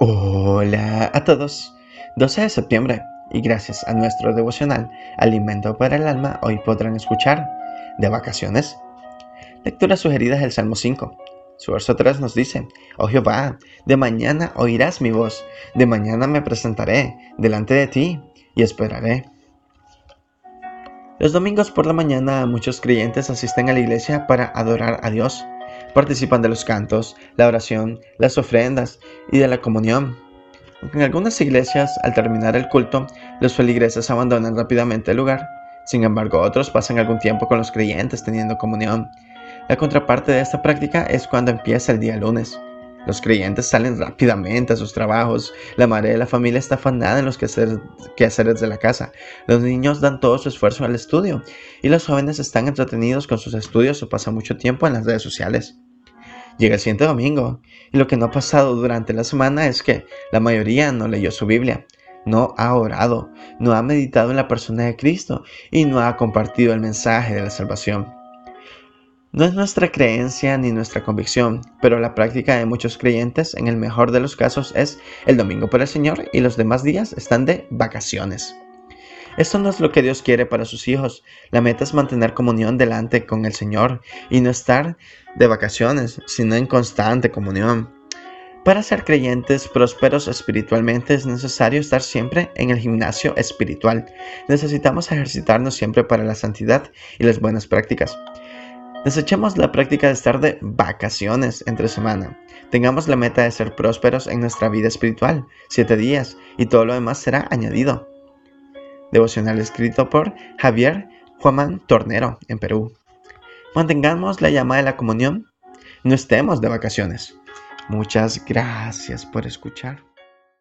Hola a todos. 12 de septiembre y gracias a nuestro devocional Alimento para el Alma hoy podrán escuchar de vacaciones. Lectura sugerida es el Salmo 5. Su verso 3 nos dice, Oh Jehová, de mañana oirás mi voz, de mañana me presentaré delante de ti y esperaré. Los domingos por la mañana muchos creyentes asisten a la iglesia para adorar a Dios. Participan de los cantos, la oración, las ofrendas y de la comunión. En algunas iglesias, al terminar el culto, los feligreses abandonan rápidamente el lugar. Sin embargo, otros pasan algún tiempo con los creyentes teniendo comunión. La contraparte de esta práctica es cuando empieza el día lunes. Los creyentes salen rápidamente a sus trabajos, la madre de la familia está afanada en los quehaceres de la casa, los niños dan todo su esfuerzo al estudio y los jóvenes están entretenidos con sus estudios o pasan mucho tiempo en las redes sociales. Llega el siguiente domingo y lo que no ha pasado durante la semana es que la mayoría no leyó su Biblia, no ha orado, no ha meditado en la persona de Cristo y no ha compartido el mensaje de la salvación. No es nuestra creencia ni nuestra convicción, pero la práctica de muchos creyentes en el mejor de los casos es el domingo para el Señor y los demás días están de vacaciones. Esto no es lo que Dios quiere para sus hijos. La meta es mantener comunión delante con el Señor y no estar de vacaciones, sino en constante comunión. Para ser creyentes prósperos espiritualmente es necesario estar siempre en el gimnasio espiritual. Necesitamos ejercitarnos siempre para la santidad y las buenas prácticas. Desechemos la práctica de estar de vacaciones entre semana. Tengamos la meta de ser prósperos en nuestra vida espiritual, siete días, y todo lo demás será añadido. Devocional escrito por Javier Juan Tornero, en Perú. Mantengamos la llama de la comunión. No estemos de vacaciones. Muchas gracias por escuchar.